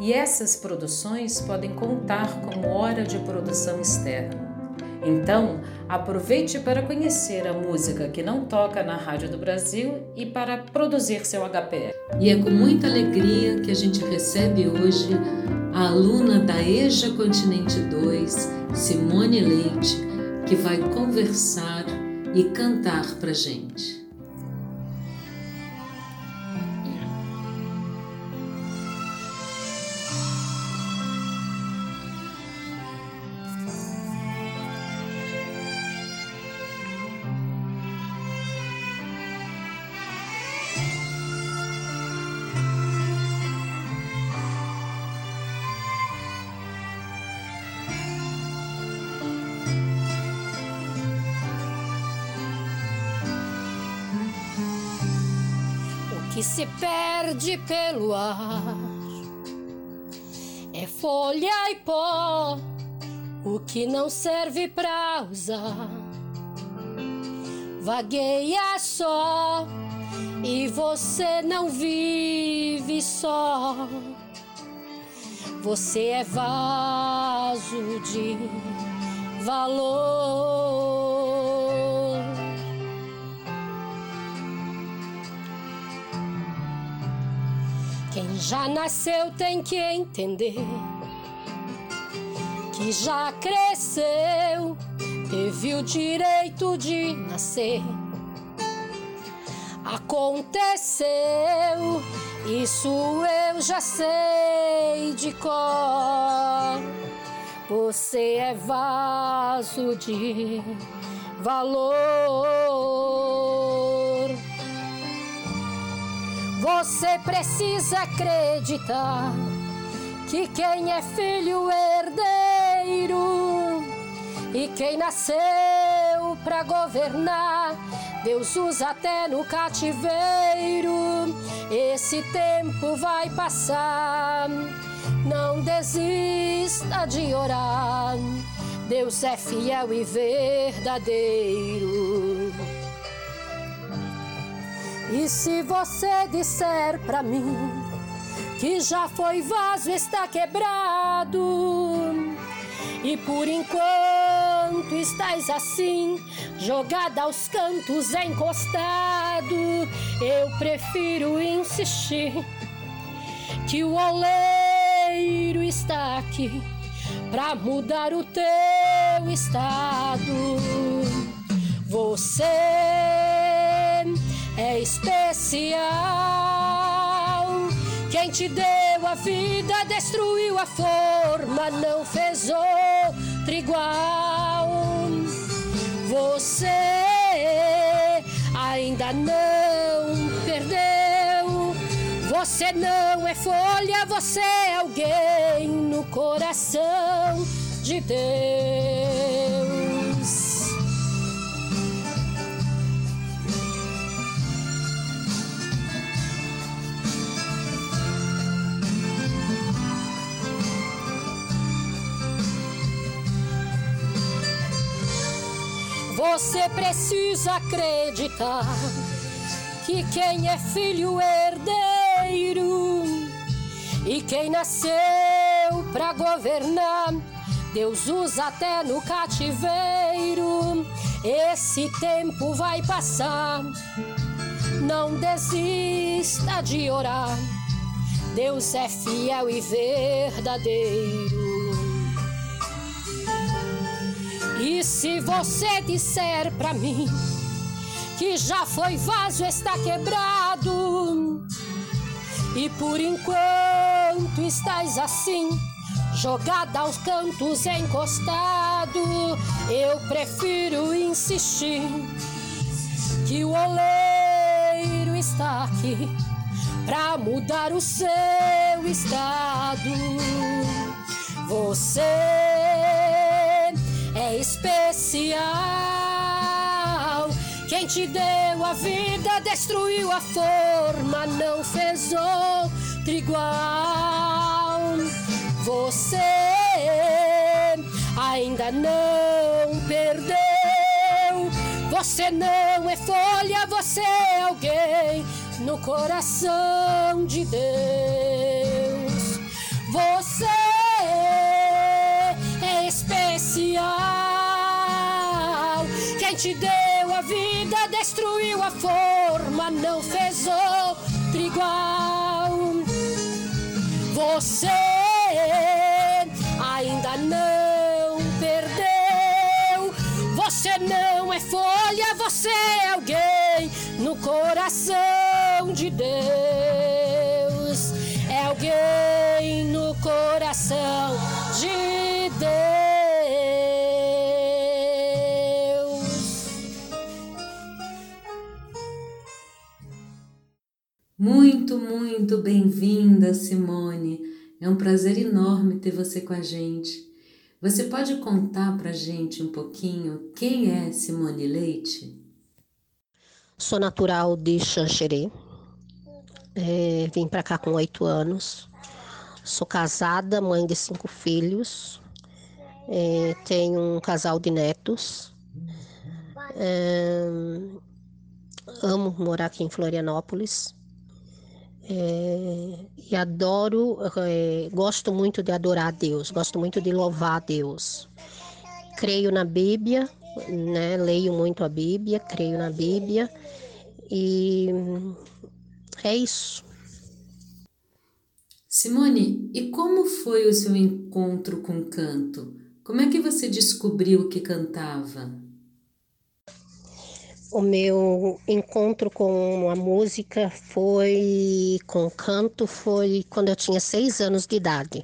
e essas produções podem contar como hora de produção externa. Então, aproveite para conhecer a música que não toca na Rádio do Brasil e para produzir seu HPR. E é com muita alegria que a gente recebe hoje a aluna da EJA Continente 2, Simone Leite, que vai conversar e cantar para gente. Pelo ar. É folha e pó, o que não serve pra usar. Vagueia só, e você não vive só. Você é vaso de valor. Quem já nasceu tem que entender que já cresceu, teve o direito de nascer. Aconteceu, isso eu já sei de cor. Você é vaso de valor. Você precisa acreditar que quem é filho herdeiro e quem nasceu para governar, Deus usa até no cativeiro. Esse tempo vai passar, não desista de orar. Deus é fiel e verdadeiro. E se você disser pra mim que já foi vaso está quebrado e por enquanto estás assim jogada aos cantos encostado, eu prefiro insistir que o oleiro está aqui pra mudar o teu estado. Você especial. Quem te deu a vida destruiu a forma, não fez outra igual. Você ainda não perdeu. Você não é folha, você é alguém no coração de Deus. Você precisa acreditar que quem é filho herdeiro e quem nasceu para governar, Deus usa até no cativeiro. Esse tempo vai passar, não desista de orar. Deus é fiel e verdadeiro. E se você disser pra mim que já foi vaso está quebrado e por enquanto estás assim jogada aos cantos encostado, eu prefiro insistir que o oleiro está aqui pra mudar o seu estado. Você especial. Quem te deu a vida destruiu a forma, não fez outro igual. Você ainda não perdeu. Você não é folha, você é alguém no coração de Deus. Você é especial. Te deu a vida destruiu a forma, não fez outro igual. Você ainda não perdeu. Você não é folha, você é alguém no coração de Deus. É alguém no coração de Deus. Muito, muito bem-vinda, Simone. É um prazer enorme ter você com a gente. Você pode contar pra gente um pouquinho quem é Simone Leite? Sou natural de Xanxerê. É, vim para cá com oito anos. Sou casada, mãe de cinco filhos. É, tenho um casal de netos. É, amo morar aqui em Florianópolis. É, e adoro, é, gosto muito de adorar a Deus, gosto muito de louvar a Deus. Creio na Bíblia, né? Leio muito a Bíblia, creio na Bíblia e é isso. Simone, e como foi o seu encontro com o canto? Como é que você descobriu que cantava? O meu encontro com a música foi com canto foi quando eu tinha seis anos de idade.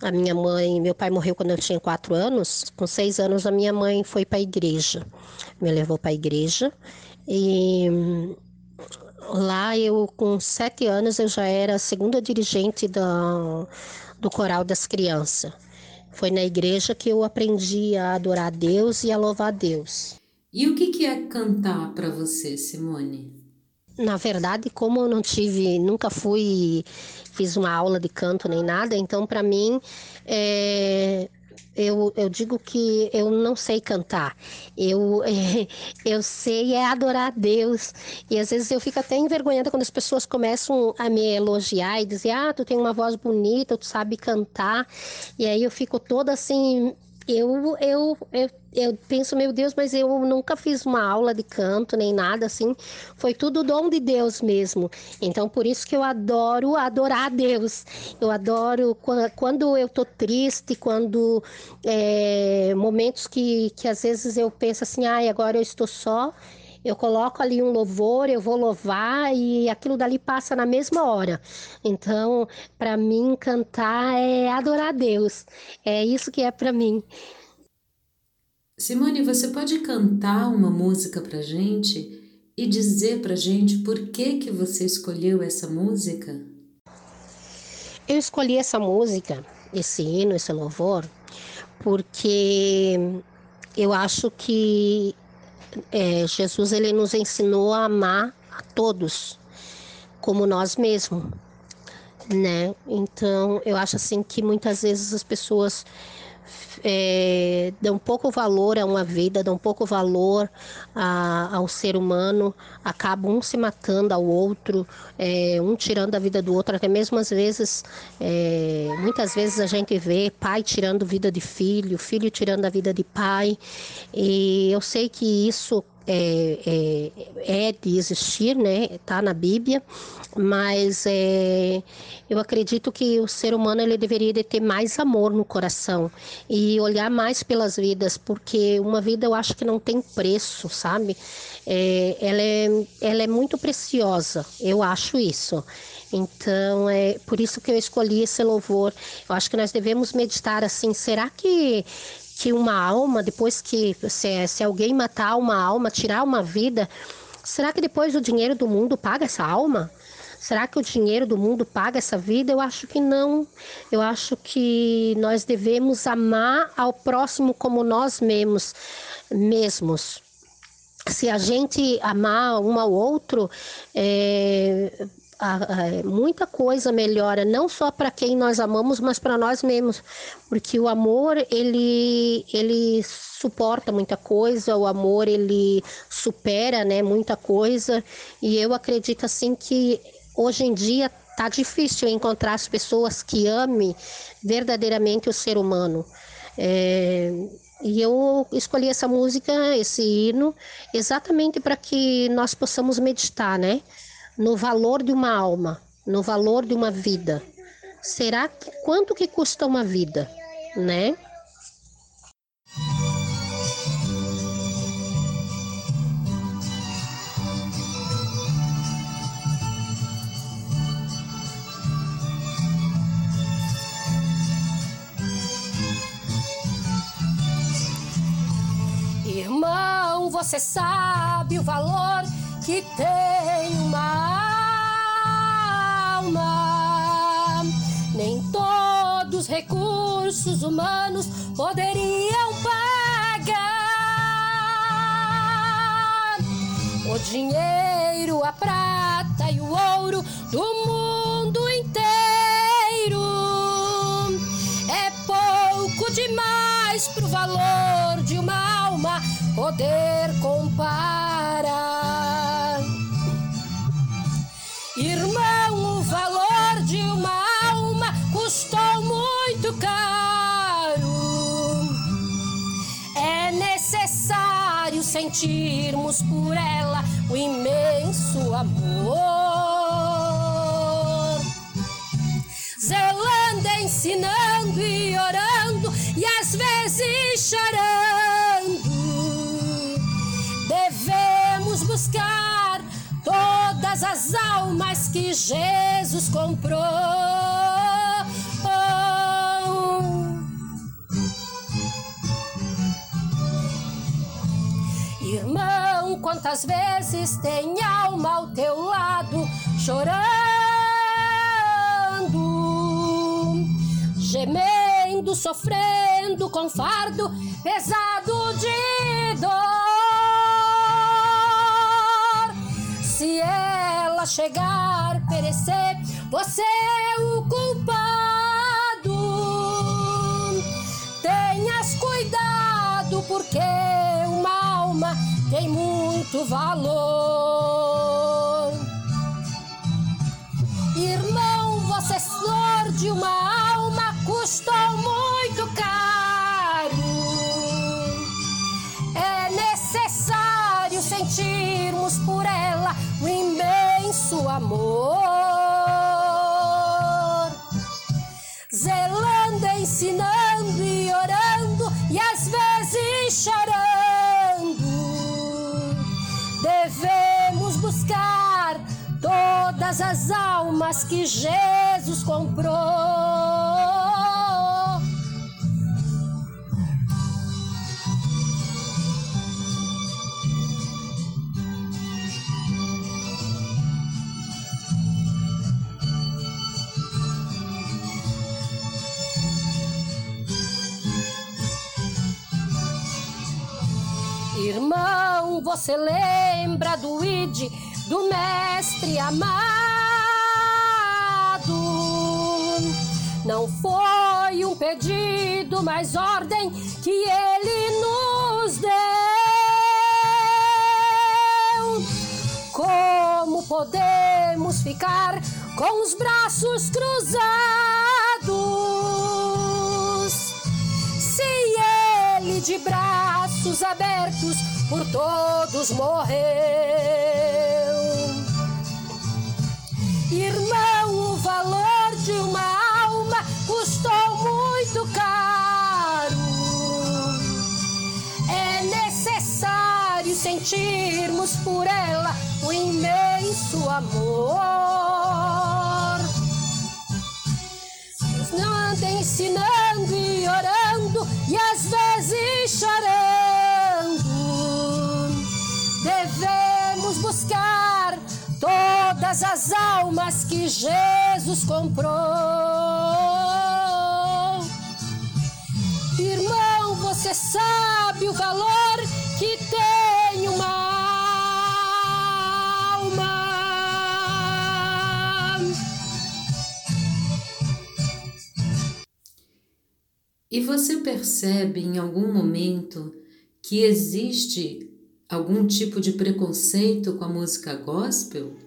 A minha mãe, meu pai morreu quando eu tinha quatro anos. Com seis anos, a minha mãe foi para a igreja, me levou para a igreja e lá eu, com sete anos, eu já era segunda dirigente da, do coral das crianças. Foi na igreja que eu aprendi a adorar a Deus e a louvar a Deus. E o que é cantar para você, Simone? Na verdade, como eu não tive, nunca fui, fiz uma aula de canto nem nada, então para mim é, eu, eu digo que eu não sei cantar. Eu, eu sei é adorar a Deus. E às vezes eu fico até envergonhada quando as pessoas começam a me elogiar e dizer: Ah, tu tem uma voz bonita, tu sabe cantar. E aí eu fico toda assim eu, eu, eu, eu penso, meu Deus, mas eu nunca fiz uma aula de canto nem nada assim. Foi tudo dom de Deus mesmo. Então, por isso que eu adoro adorar a Deus. Eu adoro quando eu tô triste, quando é, momentos que, que às vezes eu penso assim, ai, agora eu estou só eu coloco ali um louvor, eu vou louvar e aquilo dali passa na mesma hora. Então, para mim, cantar é adorar a Deus. É isso que é para mim. Simone, você pode cantar uma música para gente e dizer para gente por que que você escolheu essa música? Eu escolhi essa música, esse hino, esse louvor, porque eu acho que é, Jesus ele nos ensinou a amar a todos como nós mesmos, né? Então eu acho assim que muitas vezes as pessoas é, dão pouco valor a uma vida, dão pouco valor a, ao ser humano, acabam um se matando ao outro, é, um tirando a vida do outro, até mesmo às vezes, é, muitas vezes a gente vê pai tirando vida de filho, filho tirando a vida de pai, e eu sei que isso é, é, é, de existir, né? Tá na Bíblia, mas é, eu acredito que o ser humano ele deveria de ter mais amor no coração e olhar mais pelas vidas, porque uma vida eu acho que não tem preço, sabe? É, ela, é, ela é muito preciosa, eu acho isso. Então, é por isso que eu escolhi esse louvor. Eu acho que nós devemos meditar assim: será que que uma alma, depois que se, se alguém matar uma alma, tirar uma vida, será que depois o dinheiro do mundo paga essa alma? Será que o dinheiro do mundo paga essa vida? Eu acho que não. Eu acho que nós devemos amar ao próximo como nós mesmos. mesmos. Se a gente amar um ao outro, é, muita coisa melhora, não só para quem nós amamos, mas para nós mesmos, porque o amor ele ele suporta muita coisa, o amor ele supera, né, muita coisa, e eu acredito assim que hoje em dia tá difícil encontrar as pessoas que amem verdadeiramente o ser humano. É, e eu escolhi essa música, esse hino, exatamente para que nós possamos meditar, né? No valor de uma alma, no valor de uma vida. Será que quanto que custa uma vida, né? Irmão, você sabe o valor que tem uma alma. Nem todos os recursos humanos poderiam pagar o dinheiro, a prata e o ouro do mundo inteiro. É pouco demais pro valor de uma alma poder comparar. Sentirmos por ela o imenso amor. Zelando, ensinando e orando, e às vezes chorando. Devemos buscar todas as almas que Jesus comprou. Quantas vezes tem alma ao teu lado chorando, gemendo, sofrendo com fardo pesado de dor. Se ela chegar, perecer, você é o culpado. Tenhas cuidado, porque tem muito valor. Irmão, você é flor de uma alma, custou muito caro. É necessário sentirmos por ela o imenso amor. Todas as almas que Jesus comprou. Irmão, você lembra do id do mestre amado? Não foi um pedido, mas ordem que ele nos deu. Como podemos ficar com os braços cruzados? Se ele de braços abertos por todos morreu. Irmão, o valor de uma alma custou muito caro. É necessário sentirmos por ela o imenso amor. Não anda ensinando e orando e às vezes chorando. Devemos buscar todas as almas que Jesus comprou. Irmão, você sabe o valor que tem uma E você percebe em algum momento que existe algum tipo de preconceito com a música gospel?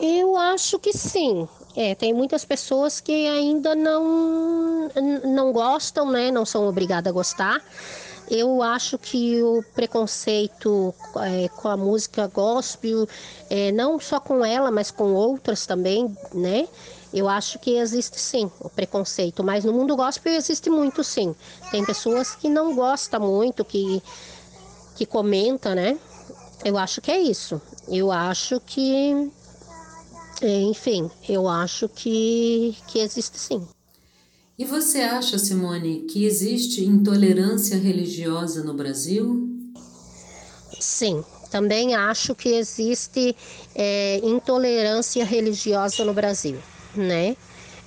Eu acho que sim. É, tem muitas pessoas que ainda não, não gostam, né? Não são obrigadas a gostar. Eu acho que o preconceito é, com a música gospel, é, não só com ela, mas com outras também, né? Eu acho que existe sim o preconceito, mas no mundo gospel existe muito sim. Tem pessoas que não gostam muito, que, que comenta, né? Eu acho que é isso. Eu acho que, enfim, eu acho que, que existe sim. E você acha, Simone, que existe intolerância religiosa no Brasil? Sim, também acho que existe é, intolerância religiosa no Brasil né?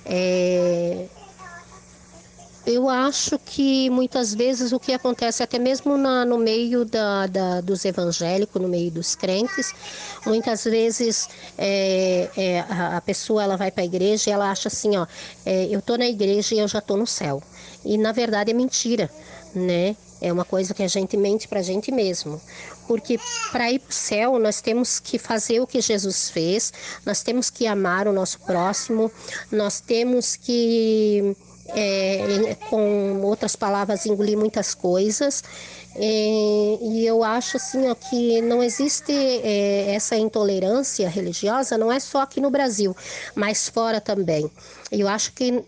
É, eu acho que muitas vezes o que acontece, até mesmo na, no meio da, da, dos evangélicos, no meio dos crentes, muitas vezes é, é, a, pessoa ela vai para a igreja e ela acha assim, ó, é, eu estou na igreja e eu já estou no céu. E na verdade é mentira, né? É uma coisa que a gente mente para a gente mesmo. Porque para ir para o céu, nós temos que fazer o que Jesus fez, nós temos que amar o nosso próximo, nós temos que, é, com outras palavras, engolir muitas coisas. É, e eu acho assim ó, que não existe é, essa intolerância religiosa, não é só aqui no Brasil, mas fora também. Eu acho que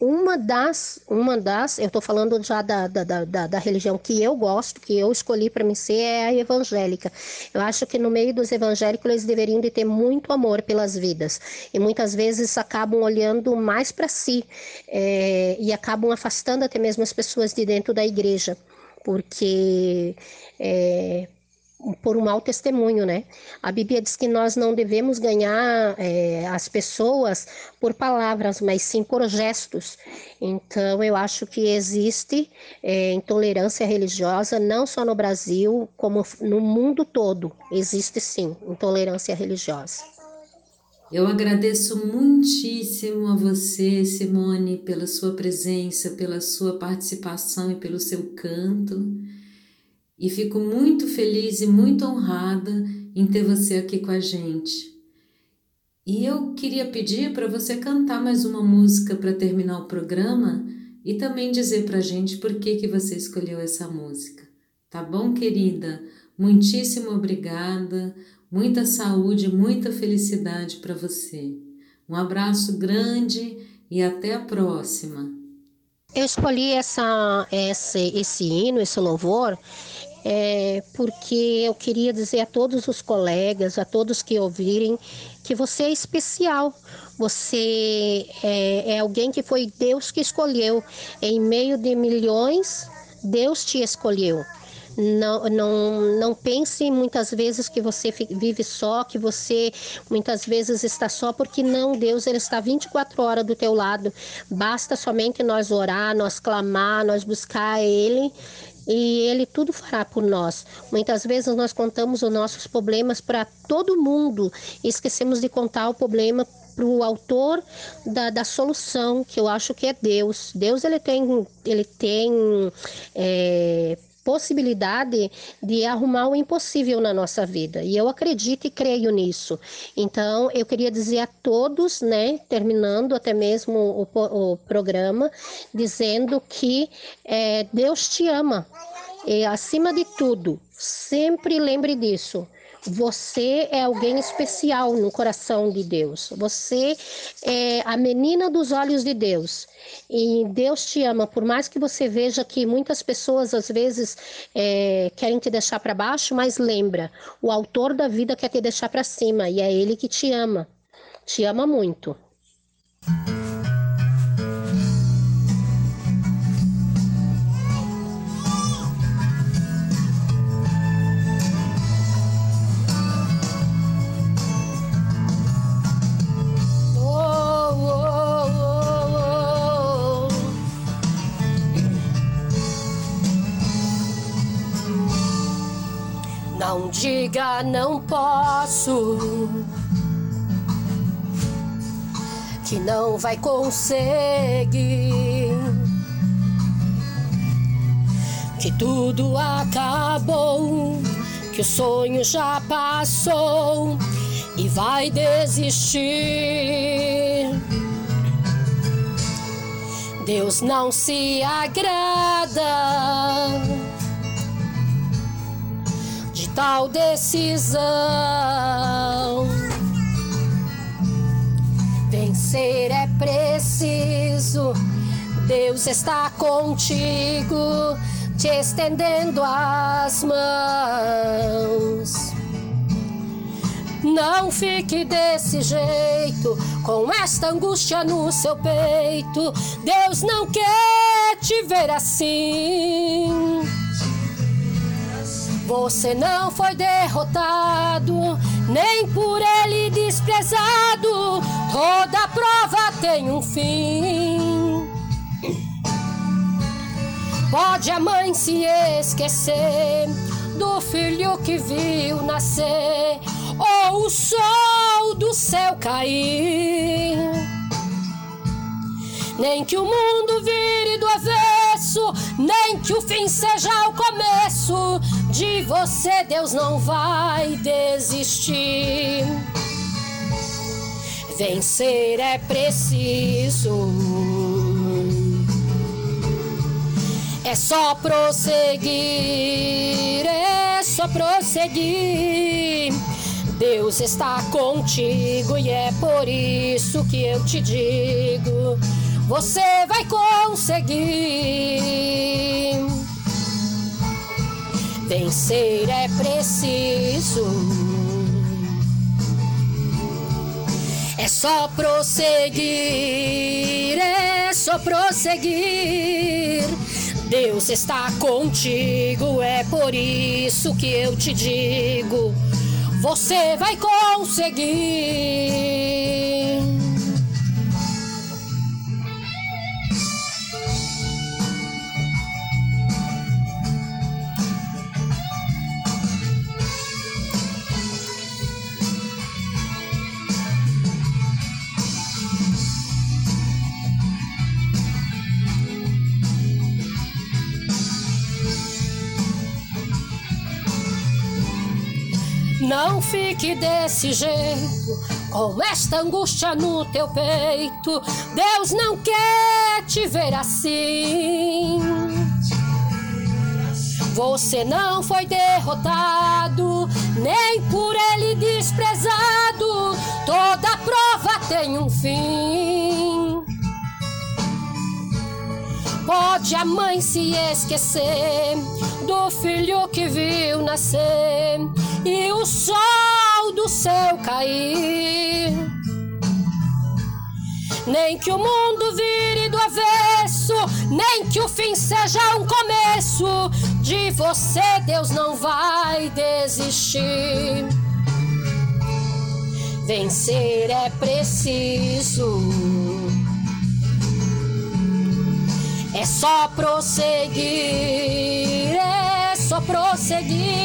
uma das, uma das, eu estou falando já da, da, da, da, religião que eu gosto, que eu escolhi para mim ser, é a evangélica. Eu acho que no meio dos evangélicos eles deveriam de ter muito amor pelas vidas e muitas vezes acabam olhando mais para si é, e acabam afastando até mesmo as pessoas de dentro da igreja, porque é, por um mau testemunho, né? A Bíblia diz que nós não devemos ganhar é, as pessoas por palavras, mas sim por gestos. Então, eu acho que existe é, intolerância religiosa não só no Brasil, como no mundo todo. Existe sim intolerância religiosa. Eu agradeço muitíssimo a você, Simone, pela sua presença, pela sua participação e pelo seu canto e fico muito feliz e muito honrada em ter você aqui com a gente. E eu queria pedir para você cantar mais uma música para terminar o programa e também dizer para a gente por que, que você escolheu essa música. Tá bom, querida? Muitíssimo obrigada, muita saúde, muita felicidade para você. Um abraço grande e até a próxima. Eu escolhi essa, esse, esse hino, esse louvor, é, porque eu queria dizer a todos os colegas, a todos que ouvirem, que você é especial. Você é, é alguém que foi Deus que escolheu. Em meio de milhões, Deus te escolheu. Não, não, não pense muitas vezes que você vive só, que você muitas vezes está só, porque não, Deus ele está 24 horas do teu lado. Basta somente nós orar, nós clamar, nós buscar Ele e Ele tudo fará por nós. Muitas vezes nós contamos os nossos problemas para todo mundo e esquecemos de contar o problema para o autor da, da solução, que eu acho que é Deus. Deus ele tem, ele tem é, possibilidade de arrumar o impossível na nossa vida. E eu acredito e creio nisso. Então, eu queria dizer a todos, né, terminando até mesmo o, o programa, dizendo que é, Deus te ama. E, acima de tudo, sempre lembre disso. Você é alguém especial no coração de Deus. Você é a menina dos olhos de Deus. E Deus te ama, por mais que você veja que muitas pessoas às vezes é, querem te deixar para baixo, mas lembra, o autor da vida quer te deixar para cima e é Ele que te ama. Te ama muito. Diga não posso, que não vai conseguir, que tudo acabou, que o sonho já passou e vai desistir. Deus não se agrada tal decisão. Vencer é preciso, Deus está contigo, te estendendo as mãos. Não fique desse jeito, com esta angústia no seu peito. Deus não quer te ver assim. Você não foi derrotado, nem por ele desprezado. Toda prova tem um fim. Pode a mãe se esquecer do filho que viu nascer ou o sol do céu cair. Nem que o mundo vire do avesso, nem que o fim seja o começo. De você, Deus não vai desistir. Vencer é preciso. É só prosseguir, é só prosseguir. Deus está contigo e é por isso que eu te digo: você vai conseguir. Vencer é preciso. É só prosseguir, é só prosseguir. Deus está contigo, é por isso que eu te digo você vai conseguir. Não fique desse jeito, com esta angústia no teu peito. Deus não quer te ver assim. Você não foi derrotado, nem por ele desprezado. Toda prova tem um fim. Pode a mãe se esquecer do filho que viu nascer e o sol do céu cair. Nem que o mundo vire do avesso, nem que o fim seja um começo. De você, Deus não vai desistir. Vencer é preciso. É só prosseguir, é só prosseguir.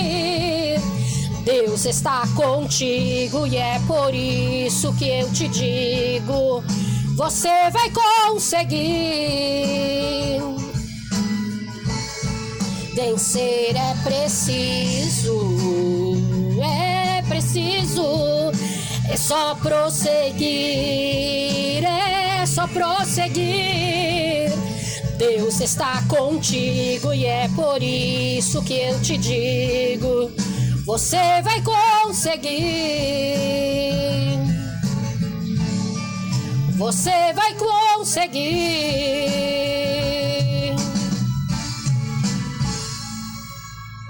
Deus está contigo e é por isso que eu te digo: você vai conseguir. Vencer é preciso, é preciso, é só prosseguir, é só prosseguir. Deus está contigo e é por isso que eu te digo: você vai conseguir. Você vai conseguir.